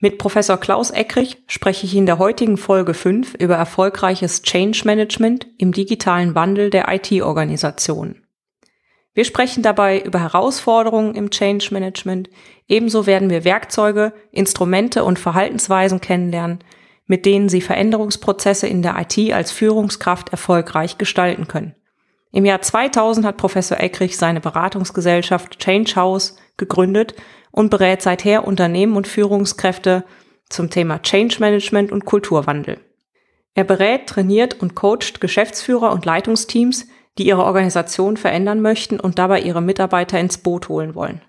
Mit Professor Klaus Eckrich spreche ich in der heutigen Folge 5 über erfolgreiches Change Management im digitalen Wandel der IT-Organisation. Wir sprechen dabei über Herausforderungen im Change Management. Ebenso werden wir Werkzeuge, Instrumente und Verhaltensweisen kennenlernen, mit denen Sie Veränderungsprozesse in der IT als Führungskraft erfolgreich gestalten können. Im Jahr 2000 hat Professor Eckrich seine Beratungsgesellschaft Change House gegründet und berät seither Unternehmen und Führungskräfte zum Thema Change Management und Kulturwandel. Er berät, trainiert und coacht Geschäftsführer und Leitungsteams, die ihre Organisation verändern möchten und dabei ihre Mitarbeiter ins Boot holen wollen.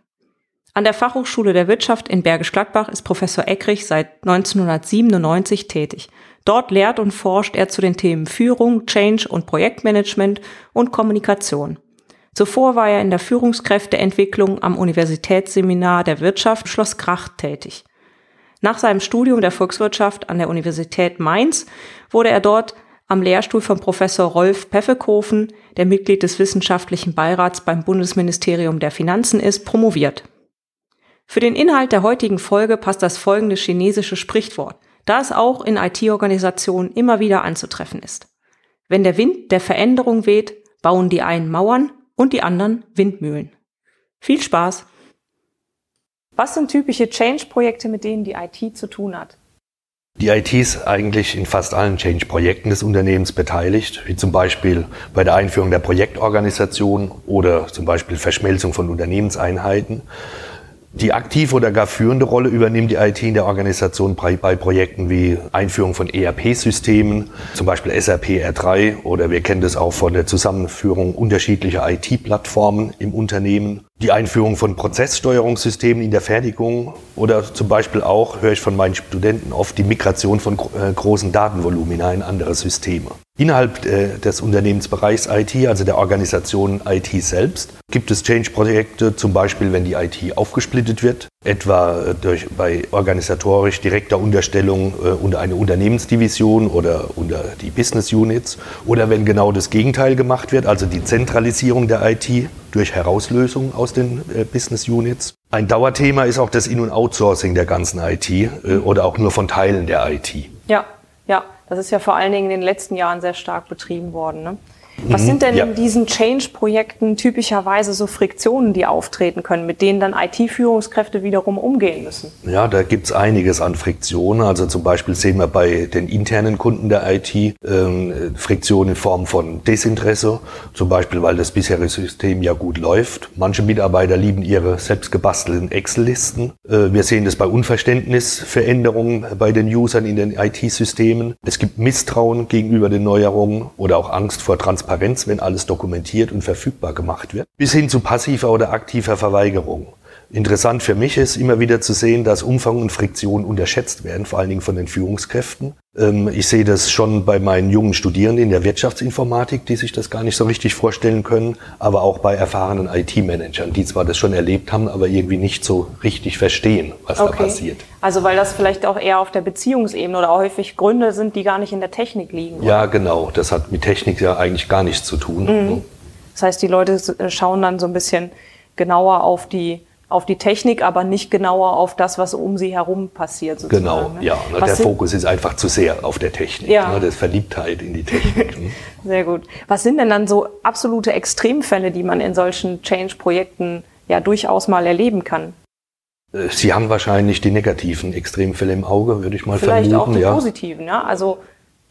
An der Fachhochschule der Wirtschaft in Bergisch Gladbach ist Professor Eckrich seit 1997 tätig. Dort lehrt und forscht er zu den Themen Führung, Change und Projektmanagement und Kommunikation. Zuvor war er in der Führungskräfteentwicklung am Universitätsseminar der Wirtschaft Schloss Kracht tätig. Nach seinem Studium der Volkswirtschaft an der Universität Mainz wurde er dort am Lehrstuhl von Professor Rolf Peffekofen, der Mitglied des wissenschaftlichen Beirats beim Bundesministerium der Finanzen ist, promoviert. Für den Inhalt der heutigen Folge passt das folgende chinesische Sprichwort, da es auch in IT-Organisationen immer wieder anzutreffen ist. Wenn der Wind der Veränderung weht, bauen die einen Mauern, und die anderen Windmühlen. Viel Spaß! Was sind typische Change-Projekte, mit denen die IT zu tun hat? Die IT ist eigentlich in fast allen Change-Projekten des Unternehmens beteiligt, wie zum Beispiel bei der Einführung der Projektorganisation oder zum Beispiel Verschmelzung von Unternehmenseinheiten. Die aktive oder gar führende Rolle übernimmt die IT in der Organisation bei, Projekten wie Einführung von ERP-Systemen, zum Beispiel SAP R3 oder wir kennen das auch von der Zusammenführung unterschiedlicher IT-Plattformen im Unternehmen. Die Einführung von Prozesssteuerungssystemen in der Fertigung oder zum Beispiel auch, höre ich von meinen Studenten oft, die Migration von äh, großen Datenvolumina in andere Systeme. Innerhalb äh, des Unternehmensbereichs IT, also der Organisation IT selbst, gibt es Change-Projekte, zum Beispiel wenn die IT aufgesplittet wird, etwa äh, durch, bei organisatorisch direkter Unterstellung äh, unter eine Unternehmensdivision oder unter die Business Units, oder wenn genau das Gegenteil gemacht wird, also die Zentralisierung der IT durch Herauslösung aus den äh, Business Units. Ein Dauerthema ist auch das In- und Outsourcing der ganzen IT äh, oder auch nur von Teilen der IT. Ja, ja. Das ist ja vor allen Dingen in den letzten Jahren sehr stark betrieben worden. Ne? Was sind denn ja. in diesen Change-Projekten typischerweise so Friktionen, die auftreten können, mit denen dann IT-Führungskräfte wiederum umgehen müssen? Ja, da gibt's einiges an Friktionen. Also zum Beispiel sehen wir bei den internen Kunden der IT ähm, Friktionen in Form von Desinteresse, zum Beispiel weil das bisherige System ja gut läuft. Manche Mitarbeiter lieben ihre selbst gebastelten Excel-Listen. Äh, wir sehen das bei Unverständnisveränderungen bei den Usern in den IT-Systemen. Es gibt Misstrauen gegenüber den Neuerungen oder auch Angst vor Transparenz Transparenz, wenn alles dokumentiert und verfügbar gemacht wird, bis hin zu passiver oder aktiver Verweigerung. Interessant für mich ist immer wieder zu sehen, dass Umfang und Friktion unterschätzt werden, vor allen Dingen von den Führungskräften. Ähm, ich sehe das schon bei meinen jungen Studierenden in der Wirtschaftsinformatik, die sich das gar nicht so richtig vorstellen können, aber auch bei erfahrenen IT-Managern, die zwar das schon erlebt haben, aber irgendwie nicht so richtig verstehen, was okay. da passiert. Also weil das vielleicht auch eher auf der Beziehungsebene oder häufig Gründe sind, die gar nicht in der Technik liegen. Oder? Ja, genau. Das hat mit Technik ja eigentlich gar nichts zu tun. Mhm. Das heißt, die Leute schauen dann so ein bisschen genauer auf die auf die Technik, aber nicht genauer auf das, was um sie herum passiert. Sozusagen. Genau, ne? ja. Ne, der Fokus ist einfach zu sehr auf der Technik. Ja. Ne, das Verliebtheit in die Technik. Ne? sehr gut. Was sind denn dann so absolute Extremfälle, die man in solchen Change-Projekten ja durchaus mal erleben kann? Äh, sie haben wahrscheinlich die negativen Extremfälle im Auge, würde ich mal Vielleicht vermuten. Vielleicht auch die ja. positiven, ja. Also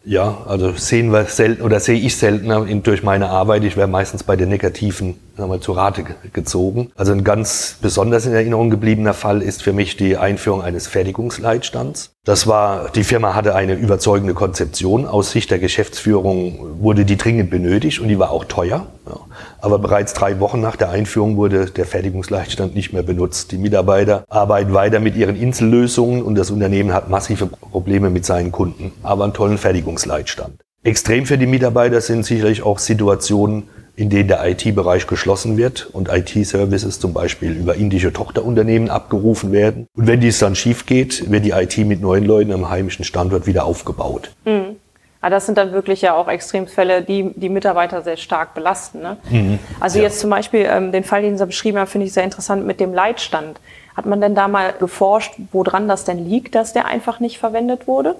ja, also sehen wir selten oder sehe ich seltener durch meine Arbeit. Ich wäre meistens bei den negativen sagen wir, zu Rate gezogen. Also ein ganz besonders in Erinnerung gebliebener Fall ist für mich die Einführung eines Fertigungsleitstands. Das war, die Firma hatte eine überzeugende Konzeption. Aus Sicht der Geschäftsführung wurde die dringend benötigt und die war auch teuer. Ja. Aber bereits drei Wochen nach der Einführung wurde der Fertigungsleitstand nicht mehr benutzt. Die Mitarbeiter arbeiten weiter mit ihren Insellösungen und das Unternehmen hat massive Probleme mit seinen Kunden, aber einen tollen Fertigungsleitstand. Extrem für die Mitarbeiter sind sicherlich auch Situationen, in denen der IT-Bereich geschlossen wird und IT-Services zum Beispiel über indische Tochterunternehmen abgerufen werden. Und wenn dies dann schief geht, wird die IT mit neuen Leuten am heimischen Standort wieder aufgebaut. Mhm. Aber das sind dann wirklich ja auch Extremfälle, die die Mitarbeiter sehr stark belasten. Ne? Mhm. Also ja. jetzt zum Beispiel ähm, den Fall, den Sie beschrieben haben, finde ich sehr interessant mit dem Leitstand. Hat man denn da mal geforscht, woran das denn liegt, dass der einfach nicht verwendet wurde?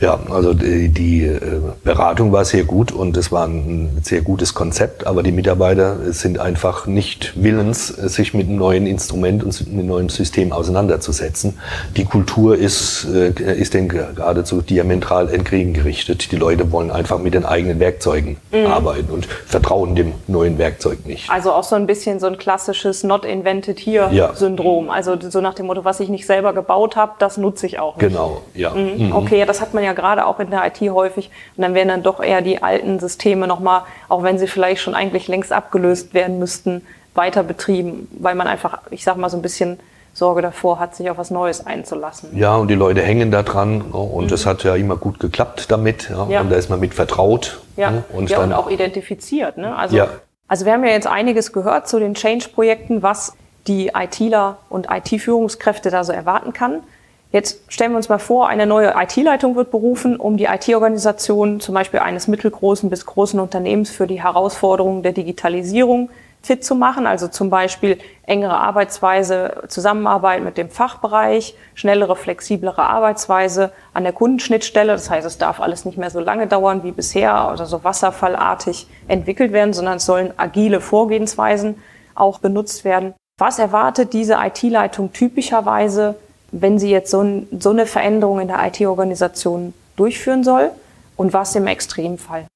Ja, also die, die, äh, Beratung war sehr gut und es war ein sehr gutes Konzept, aber die Mitarbeiter sind einfach nicht willens, sich mit einem neuen Instrument und mit einem neuen System auseinanderzusetzen. Die Kultur ist, äh, ist denn geradezu diametral entgegengerichtet. Die Leute wollen einfach mit den eigenen Werkzeugen mhm. arbeiten und vertrauen dem neuen Werkzeug nicht. Also auch so ein bisschen so ein klassisches Not invented here ja. Syndrom. Also so nach dem Motto, was ich nicht selber gebaut habe, das nutze ich auch nicht. Genau, ja. Mhm. Mhm. Okay, ja, das hat man ja gerade auch in der IT häufig. Und dann werden dann doch eher die alten Systeme nochmal, auch wenn sie vielleicht schon eigentlich längst abgelöst werden müssten, weiter betrieben, weil man einfach, ich sag mal, so ein bisschen Sorge davor hat, sich auf was Neues einzulassen. Ja, und die Leute hängen da dran ne, und es mhm. hat ja immer gut geklappt damit ja, ja. und da ist man mit vertraut. Ja, ne, und, ja, dann, und auch identifiziert. Ne? Also, ja. also wir haben ja jetzt einiges gehört zu den Change-Projekten, was die ITler und IT-Führungskräfte da so erwarten kann. Jetzt stellen wir uns mal vor, eine neue IT-Leitung wird berufen, um die IT-Organisation zum Beispiel eines mittelgroßen bis großen Unternehmens für die Herausforderungen der Digitalisierung fit zu machen. Also zum Beispiel engere Arbeitsweise, Zusammenarbeit mit dem Fachbereich, schnellere, flexiblere Arbeitsweise an der Kundenschnittstelle. Das heißt, es darf alles nicht mehr so lange dauern wie bisher oder so wasserfallartig entwickelt werden, sondern es sollen agile Vorgehensweisen auch benutzt werden. Was erwartet diese IT-Leitung typischerweise wenn sie jetzt so, so eine Veränderung in der IT-Organisation durchführen soll und was im Extremfall?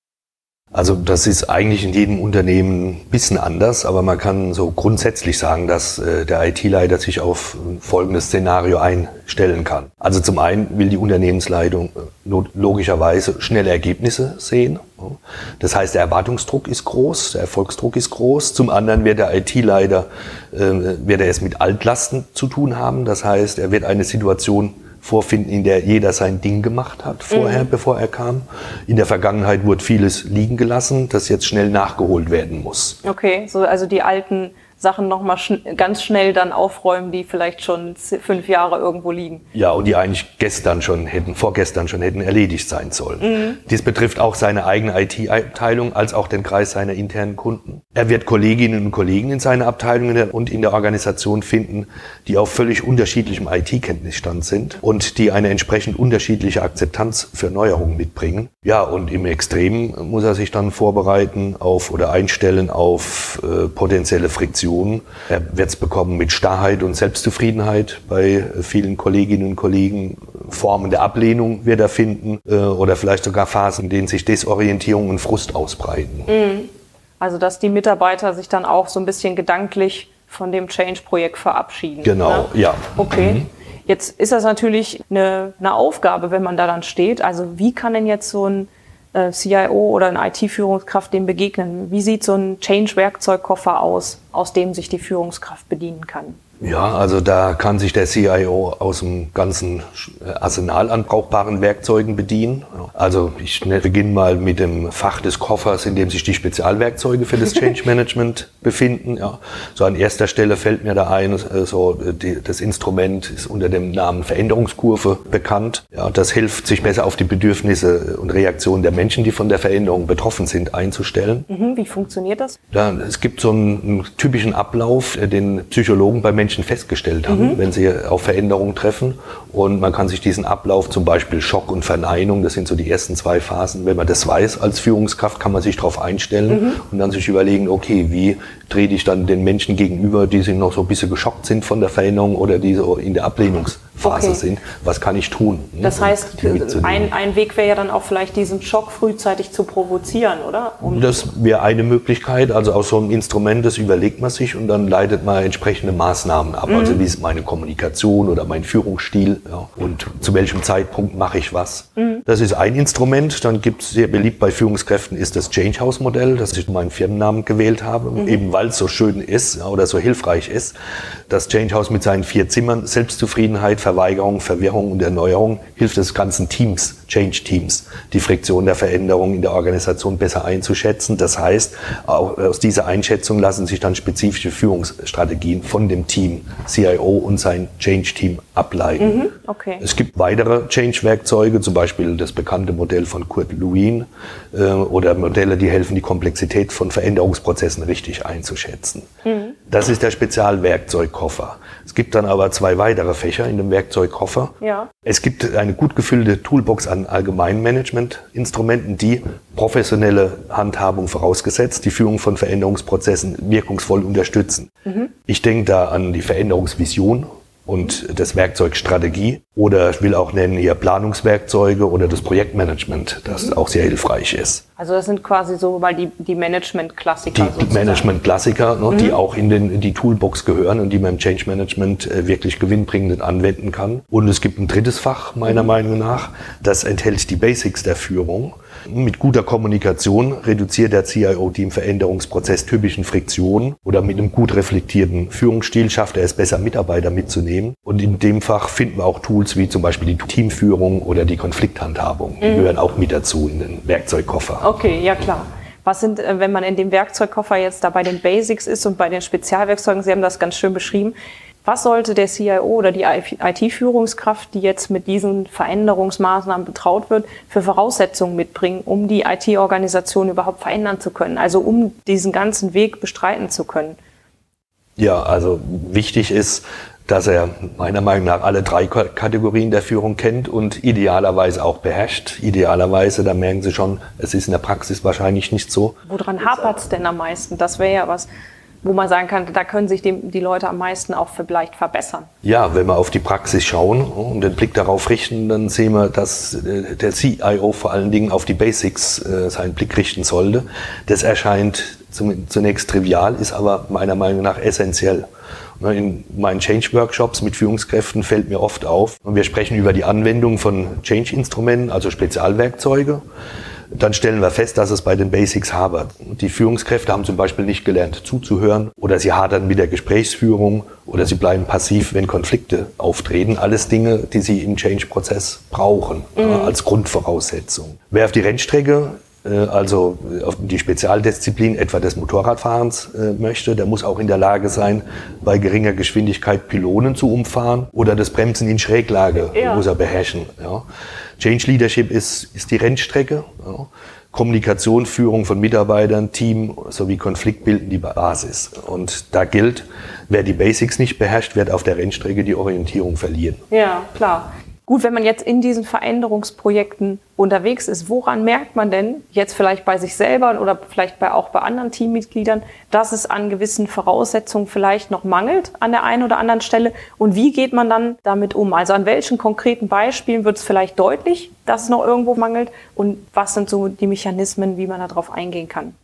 Also das ist eigentlich in jedem Unternehmen ein bisschen anders, aber man kann so grundsätzlich sagen, dass äh, der IT-Leiter sich auf folgendes Szenario einstellen kann. Also zum einen will die Unternehmensleitung äh, logischerweise schnelle Ergebnisse sehen. Das heißt, der Erwartungsdruck ist groß, der Erfolgsdruck ist groß. Zum anderen wird der IT-Leiter äh, wird er es mit Altlasten zu tun haben. Das heißt, er wird eine Situation vorfinden, in der jeder sein Ding gemacht hat vorher, mhm. bevor er kam. In der Vergangenheit wurde vieles liegen gelassen, das jetzt schnell nachgeholt werden muss. Okay, so also die alten Sachen nochmal schn ganz schnell dann aufräumen, die vielleicht schon fünf Jahre irgendwo liegen. Ja, und die eigentlich gestern schon hätten, vorgestern schon hätten erledigt sein sollen. Mhm. Dies betrifft auch seine eigene IT-Abteilung als auch den Kreis seiner internen Kunden. Er wird Kolleginnen und Kollegen in seiner Abteilung und in der Organisation finden, die auf völlig unterschiedlichem IT-Kenntnisstand sind und die eine entsprechend unterschiedliche Akzeptanz für Neuerungen mitbringen. Ja, und im Extremen muss er sich dann vorbereiten auf oder einstellen auf äh, potenzielle Friktionen Reaktionen. Er wird es bekommen mit Starrheit und Selbstzufriedenheit bei vielen Kolleginnen und Kollegen. Formen der Ablehnung wird er finden äh, oder vielleicht sogar Phasen, in denen sich Desorientierung und Frust ausbreiten. Mhm. Also dass die Mitarbeiter sich dann auch so ein bisschen gedanklich von dem Change-Projekt verabschieden. Genau, ne? ja. Okay. Mhm. Jetzt ist das natürlich eine, eine Aufgabe, wenn man da dann steht. Also wie kann denn jetzt so ein äh, CIO oder eine IT-Führungskraft dem begegnen? Wie sieht so ein Change-Werkzeugkoffer aus, aus dem sich die Führungskraft bedienen kann? Ja, also da kann sich der CIO aus dem ganzen Arsenal an brauchbaren Werkzeugen bedienen. Also ich ne, beginne mal mit dem Fach des Koffers, in dem sich die Spezialwerkzeuge für das Change Management befinden. Ja. So an erster Stelle fällt mir da ein, äh, so die, das Instrument ist unter dem Namen Veränderungskurve bekannt. Ja, das hilft, sich besser auf die Bedürfnisse und Reaktionen der Menschen, die von der Veränderung betroffen sind, einzustellen. Mhm, wie funktioniert das? Ja, es gibt so einen, einen typischen Ablauf, äh, den Psychologen bei Menschen Menschen festgestellt haben, mhm. wenn sie auf Veränderungen treffen. Und man kann sich diesen Ablauf, zum Beispiel Schock und Verneinung, das sind so die ersten zwei Phasen. Wenn man das weiß als Führungskraft, kann man sich darauf einstellen mhm. und dann sich überlegen, okay, wie trete ich dann den Menschen gegenüber, die sich noch so ein bisschen geschockt sind von der Veränderung oder die so in der Ablehnungsphase Phase okay. sind. Was kann ich tun? Ne? Das heißt, ein, ein Weg wäre ja dann auch vielleicht diesen Schock frühzeitig zu provozieren, oder? Um das wäre eine Möglichkeit. Also aus so einem Instrument, das überlegt man sich und dann leitet man entsprechende Maßnahmen ab. Also mhm. Also wie ist meine Kommunikation oder mein Führungsstil ja, und zu welchem Zeitpunkt mache ich was. Mhm. Das ist ein Instrument. Dann gibt es sehr beliebt bei Führungskräften ist das Change House Modell, das ich meinen Firmennamen gewählt habe, mhm. eben weil es so schön ist ja, oder so hilfreich ist. Das Change House mit seinen vier Zimmern, Selbstzufriedenheit, Verweigerung, Verwirrung und Erneuerung hilft des ganzen Teams, Change-Teams, die Friktion der Veränderung in der Organisation besser einzuschätzen. Das heißt, aus dieser Einschätzung lassen sich dann spezifische Führungsstrategien von dem Team, CIO und sein Change-Team ableiten. Mhm, okay. Es gibt weitere Change-Werkzeuge, zum Beispiel das bekannte Modell von Kurt Lewin äh, oder Modelle, die helfen, die Komplexität von Veränderungsprozessen richtig einzuschätzen. Mhm. Das ist der Spezialwerkzeugkoffer. Es gibt dann aber zwei weitere Fächer in dem Werkzeugkoffer. Ja. Es gibt eine gut gefüllte Toolbox an Allgemeinmanagement-Instrumenten, die professionelle Handhabung vorausgesetzt, die Führung von Veränderungsprozessen wirkungsvoll unterstützen. Mhm. Ich denke da an die Veränderungsvision und das Werkzeug Strategie oder ich will auch nennen hier Planungswerkzeuge oder das Projektmanagement, das auch sehr hilfreich ist. Also das sind quasi so weil die, die Management-Klassiker. Die Management-Klassiker, ne, mhm. die auch in, den, in die Toolbox gehören und die man im Change Management äh, wirklich gewinnbringend anwenden kann. Und es gibt ein drittes Fach meiner mhm. Meinung nach, das enthält die Basics der Führung. Mit guter Kommunikation reduziert der CIO die im Veränderungsprozess typischen Friktionen oder mit einem gut reflektierten Führungsstil schafft er es besser, Mitarbeiter mitzunehmen. Und in dem Fach finden wir auch Tools wie zum Beispiel die Teamführung oder die Konflikthandhabung. Die mhm. gehören auch mit dazu in den Werkzeugkoffer. Okay, ja klar. Was sind, äh, wenn man in dem Werkzeugkoffer jetzt da bei den Basics ist und bei den Spezialwerkzeugen, Sie haben das ganz schön beschrieben, was sollte der CIO oder die IT-Führungskraft, die jetzt mit diesen Veränderungsmaßnahmen betraut wird, für Voraussetzungen mitbringen, um die IT-Organisation überhaupt verändern zu können? Also um diesen ganzen Weg bestreiten zu können? Ja, also wichtig ist, dass er meiner Meinung nach alle drei Kategorien der Führung kennt und idealerweise auch beherrscht. Idealerweise, da merken Sie schon, es ist in der Praxis wahrscheinlich nicht so. Woran hapert es denn am meisten? Das wäre ja was, wo man sagen kann, da können sich die, die Leute am meisten auch vielleicht verbessern? Ja, wenn wir auf die Praxis schauen und den Blick darauf richten, dann sehen wir, dass äh, der CIO vor allen Dingen auf die Basics äh, seinen Blick richten sollte. Das erscheint zunächst trivial, ist aber meiner Meinung nach essentiell. Ne, in meinen Change-Workshops mit Führungskräften fällt mir oft auf, wir sprechen über die Anwendung von Change-Instrumenten, also Spezialwerkzeuge dann stellen wir fest, dass es bei den Basics habert. Die Führungskräfte haben zum Beispiel nicht gelernt zuzuhören oder sie hadern mit der Gesprächsführung oder sie bleiben passiv, wenn Konflikte auftreten. Alles Dinge, die sie im Change-Prozess brauchen mhm. als Grundvoraussetzung. Wer auf die Rennstrecke also auf die Spezialdisziplin etwa des Motorradfahrens äh, möchte, der muss auch in der Lage sein, bei geringer Geschwindigkeit Pylonen zu umfahren oder das Bremsen in Schräglage ja. muss er beherrschen. Ja. Change Leadership ist, ist die Rennstrecke. Ja. Kommunikation, Führung von Mitarbeitern, Team sowie Konflikt bilden die Basis. Und da gilt, wer die Basics nicht beherrscht, wird auf der Rennstrecke die Orientierung verlieren. Ja, klar. Gut, wenn man jetzt in diesen Veränderungsprojekten unterwegs ist, woran merkt man denn jetzt vielleicht bei sich selber oder vielleicht bei, auch bei anderen Teammitgliedern, dass es an gewissen Voraussetzungen vielleicht noch mangelt an der einen oder anderen Stelle? Und wie geht man dann damit um? Also an welchen konkreten Beispielen wird es vielleicht deutlich, dass es noch irgendwo mangelt? Und was sind so die Mechanismen, wie man darauf eingehen kann?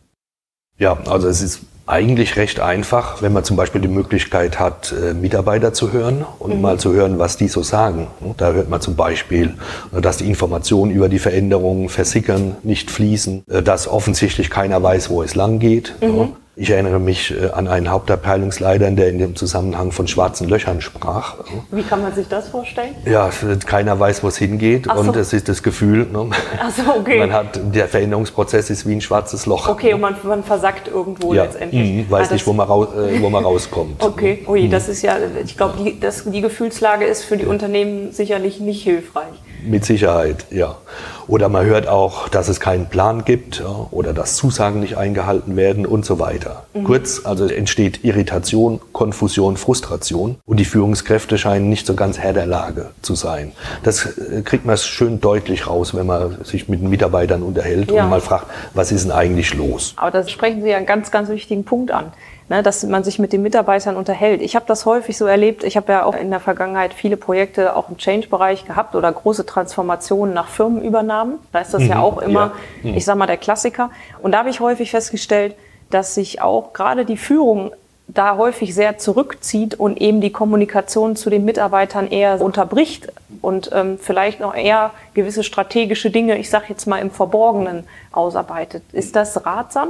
Ja, also es ist eigentlich recht einfach, wenn man zum Beispiel die Möglichkeit hat, äh, Mitarbeiter zu hören und mhm. mal zu hören, was die so sagen. Da hört man zum Beispiel, dass die Informationen über die Veränderungen versickern, nicht fließen, äh, dass offensichtlich keiner weiß, wo es lang geht. Mhm. Ich erinnere mich äh, an einen Hauptabteilungsleiter, der in dem Zusammenhang von schwarzen Löchern sprach. Wie kann man sich das vorstellen? Ja, keiner weiß, wo es hingeht so. und es ist das Gefühl, ne? So, okay. man hat, der Veränderungsprozess ist wie ein schwarzes Loch. Okay, und man, man versackt irgendwo ja. letztendlich. Mhm, weiß ah, nicht, wo man, raus, äh, wo man rauskommt. Okay, ui, mhm. das ist ja, ich glaube, die, die Gefühlslage ist für die. Unternehmen sicherlich nicht hilfreich. Mit Sicherheit, ja. Oder man hört auch, dass es keinen Plan gibt oder dass Zusagen nicht eingehalten werden und so weiter. Mhm. Kurz, also entsteht Irritation, Konfusion, Frustration und die Führungskräfte scheinen nicht so ganz Herr der Lage zu sein. Das äh, kriegt man schön deutlich raus, wenn man sich mit den Mitarbeitern unterhält ja. und mal fragt, was ist denn eigentlich los? Aber da sprechen Sie ja einen ganz, ganz wichtigen Punkt an. Ne, dass man sich mit den Mitarbeitern unterhält. Ich habe das häufig so erlebt. Ich habe ja auch in der Vergangenheit viele Projekte auch im Change-Bereich gehabt oder große Transformationen nach Firmenübernahmen. Da ist das mhm, ja auch immer, ja. mhm. ich sag mal, der Klassiker. Und da habe ich häufig festgestellt, dass sich auch gerade die Führung da häufig sehr zurückzieht und eben die Kommunikation zu den Mitarbeitern eher unterbricht und ähm, vielleicht noch eher gewisse strategische Dinge, ich sage jetzt mal im Verborgenen, ausarbeitet. Ist das ratsam?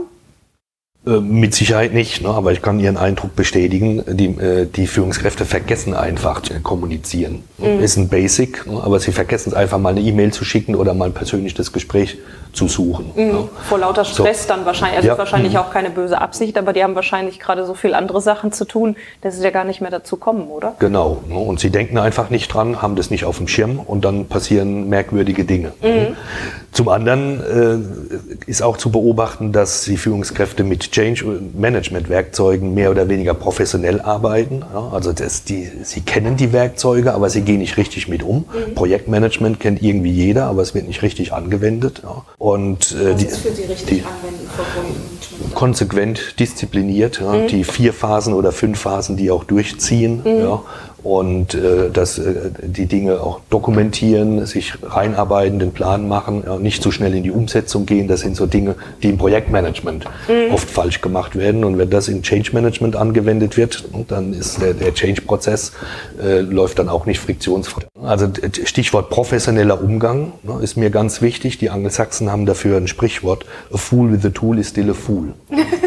Äh, mit Sicherheit nicht, ne? aber ich kann Ihren Eindruck bestätigen, die, äh, die Führungskräfte vergessen einfach zu kommunizieren. Mhm. Ist ein Basic, ne? aber sie vergessen es einfach mal eine E-Mail zu schicken oder mal ein persönliches Gespräch zu suchen. Mhm. Ne? Vor lauter Stress so. dann wahrscheinlich, also ja. wahrscheinlich mhm. auch keine böse Absicht, aber die haben wahrscheinlich gerade so viel andere Sachen zu tun, dass sie ja gar nicht mehr dazu kommen, oder? Genau, ne? und sie denken einfach nicht dran, haben das nicht auf dem Schirm und dann passieren merkwürdige Dinge. Ne? Mhm. Zum anderen äh, ist auch zu beobachten, dass die Führungskräfte mit Change Management Werkzeugen mehr oder weniger professionell arbeiten. Ja, also das, die, sie kennen die Werkzeuge, aber sie gehen nicht richtig mit um. Mhm. Projektmanagement kennt irgendwie jeder, aber es wird nicht richtig angewendet. Ja. Und äh, die, richtig die, anwenden konsequent diszipliniert, ja, mhm. die vier Phasen oder fünf Phasen, die auch durchziehen. Mhm. Ja, und äh, dass äh, die Dinge auch dokumentieren, sich reinarbeiten, den Plan machen, ja, nicht zu schnell in die Umsetzung gehen. Das sind so Dinge, die im Projektmanagement mhm. oft falsch gemacht werden. Und wenn das in Change Management angewendet wird, dann ist der, der Change-Prozess äh, läuft dann auch nicht friktionsfrei. Also Stichwort professioneller Umgang ne, ist mir ganz wichtig. Die Angelsachsen haben dafür ein Sprichwort: A fool with a tool is still a fool.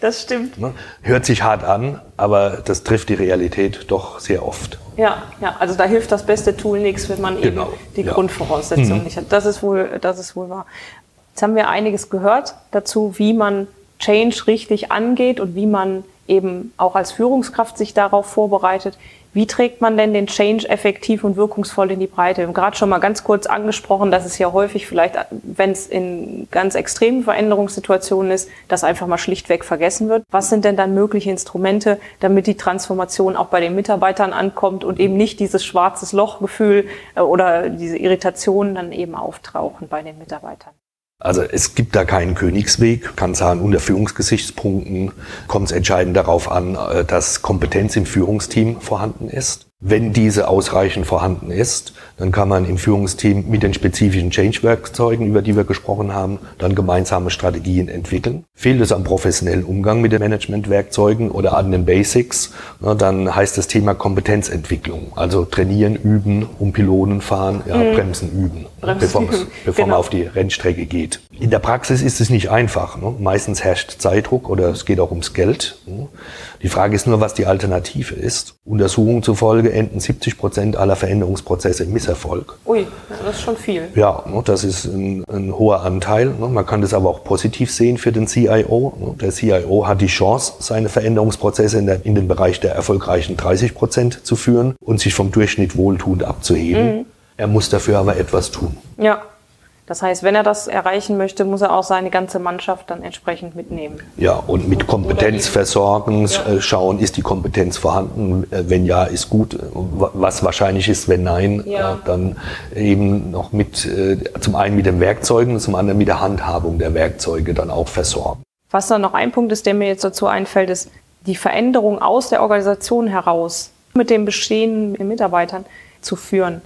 das stimmt. Ne, hört sich hart an, aber das trifft die Realität doch sehr oft. Ja, ja, also da hilft das beste Tool nichts, wenn man genau, eben die ja. Grundvoraussetzungen mhm. nicht hat. Das ist wohl, das ist wohl wahr. Jetzt haben wir einiges gehört dazu, wie man Change richtig angeht und wie man eben auch als Führungskraft sich darauf vorbereitet. Wie trägt man denn den Change effektiv und wirkungsvoll in die Breite? Wir haben gerade schon mal ganz kurz angesprochen, dass es ja häufig vielleicht, wenn es in ganz extremen Veränderungssituationen ist, das einfach mal schlichtweg vergessen wird. Was sind denn dann mögliche Instrumente, damit die Transformation auch bei den Mitarbeitern ankommt und eben nicht dieses schwarzes Lochgefühl äh, oder diese Irritationen dann eben auftauchen bei den Mitarbeitern? Also es gibt da keinen Königsweg, kann sagen, unter Führungsgesichtspunkten kommt es entscheidend darauf an, äh, dass Kompetenz im Führungsteam vorhanden ist. Wenn diese ausreichend vorhanden ist, dann kann man im Führungsteam mit den spezifischen Change-Werkzeugen, über die wir gesprochen haben, dann gemeinsame Strategien entwickeln. Fehlt es am professionellen Umgang mit den Management-Werkzeugen oder an den Basics, dann heißt das Thema Kompetenzentwicklung. Also trainieren, üben, um Pylonen fahren, ja, mhm. bremsen, üben, bremsen, bevor, üben. bevor genau. man auf die Rennstrecke geht. In der Praxis ist es nicht einfach. Ne? Meistens herrscht Zeitdruck oder es geht auch ums Geld. Ne? Die Frage ist nur, was die Alternative ist. Untersuchungen zufolge enden 70 Prozent aller Veränderungsprozesse im Misserfolg. Ui, das ist schon viel. Ja, ne, das ist ein, ein hoher Anteil. Ne. Man kann das aber auch positiv sehen für den CIO. Ne. Der CIO hat die Chance, seine Veränderungsprozesse in, der, in den Bereich der erfolgreichen 30 Prozent zu führen und sich vom Durchschnitt wohltuend abzuheben. Mhm. Er muss dafür aber etwas tun. Ja, das heißt, wenn er das erreichen möchte, muss er auch seine ganze Mannschaft dann entsprechend mitnehmen. Ja, und mit Kompetenz versorgen, ja. Äh, schauen, ist die Kompetenz vorhanden? Äh, wenn ja, ist gut. Was wahrscheinlich ist, wenn nein, ja. Äh, dann eben noch mit, zum einen mit den Werkzeugen, zum anderen mit der Handhabung der Werkzeuge dann auch versorgen. Was dann noch ein Punkt ist, der mir jetzt dazu einfällt, ist die Veränderung aus der Organisation heraus mit den bestehenden Mitarbeitern zu führen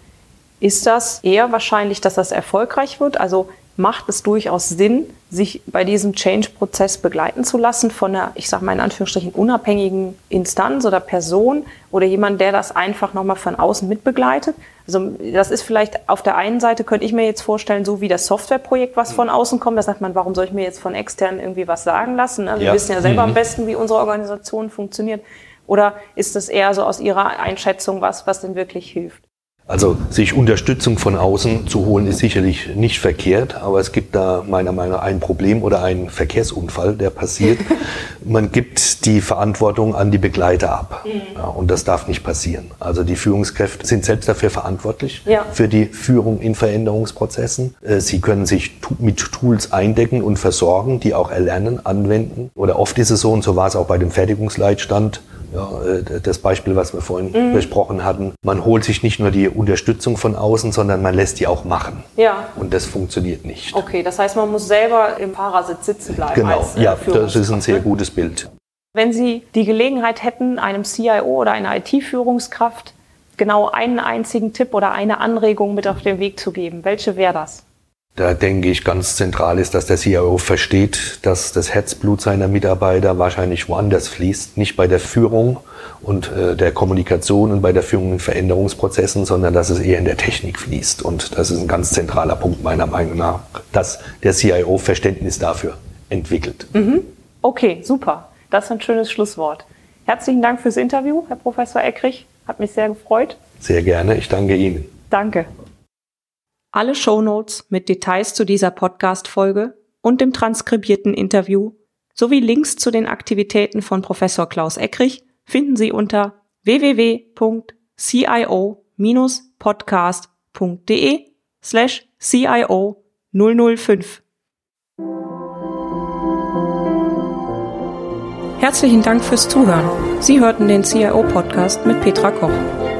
ist das eher wahrscheinlich, dass das erfolgreich wird. Also macht es durchaus Sinn, sich bei diesem Change-Prozess begleiten zu lassen von einer, ich sage mal in Anführungsstrichen, unabhängigen Instanz oder Person oder jemand, der das einfach nochmal von außen mitbegleitet. Also das ist vielleicht auf der einen Seite, könnte ich mir jetzt vorstellen, so wie das Softwareprojekt, was von außen kommt, da sagt man, warum soll ich mir jetzt von extern irgendwie was sagen lassen? Ja. Wir wissen ja selber mhm. am besten, wie unsere Organisation funktioniert. Oder ist das eher so aus Ihrer Einschätzung was, was denn wirklich hilft? Also sich Unterstützung von außen zu holen ist sicherlich nicht verkehrt, aber es gibt da meiner Meinung nach ein Problem oder einen Verkehrsunfall, der passiert. Man gibt die Verantwortung an die Begleiter ab mhm. ja, und das darf nicht passieren. Also die Führungskräfte sind selbst dafür verantwortlich, ja. für die Führung in Veränderungsprozessen. Äh, sie können sich mit Tools eindecken und versorgen, die auch erlernen, anwenden. Oder oft ist es so, und so war es auch bei dem Fertigungsleitstand, ja, äh, das Beispiel, was wir vorhin mhm. besprochen hatten. Man holt sich nicht nur die Unterstützung von außen, sondern man lässt die auch machen. Ja. Und das funktioniert nicht. Okay, das heißt, man muss selber im Fahrersitz sitzen bleiben. Genau, äh, ja, das ist ein sehr gutes Bild. Wenn Sie die Gelegenheit hätten, einem CIO oder einer IT-Führungskraft genau einen einzigen Tipp oder eine Anregung mit auf den Weg zu geben, welche wäre das? Da denke ich, ganz zentral ist, dass der CIO versteht, dass das Herzblut seiner Mitarbeiter wahrscheinlich woanders fließt, nicht bei der Führung und äh, der Kommunikation und bei der Führung in Veränderungsprozessen, sondern dass es eher in der Technik fließt. Und das ist ein ganz zentraler Punkt meiner Meinung nach, dass der CIO Verständnis dafür entwickelt. Mhm. Okay, super. Das ist ein schönes Schlusswort. Herzlichen Dank fürs Interview, Herr Professor Eckrich. Hat mich sehr gefreut. Sehr gerne. Ich danke Ihnen. Danke. Alle Shownotes mit Details zu dieser Podcast-Folge und dem transkribierten Interview sowie Links zu den Aktivitäten von Professor Klaus Eckrich finden Sie unter www.cio-podcast.de slash CIO 005. Herzlichen Dank fürs Zuhören. Sie hörten den CIO-Podcast mit Petra Koch.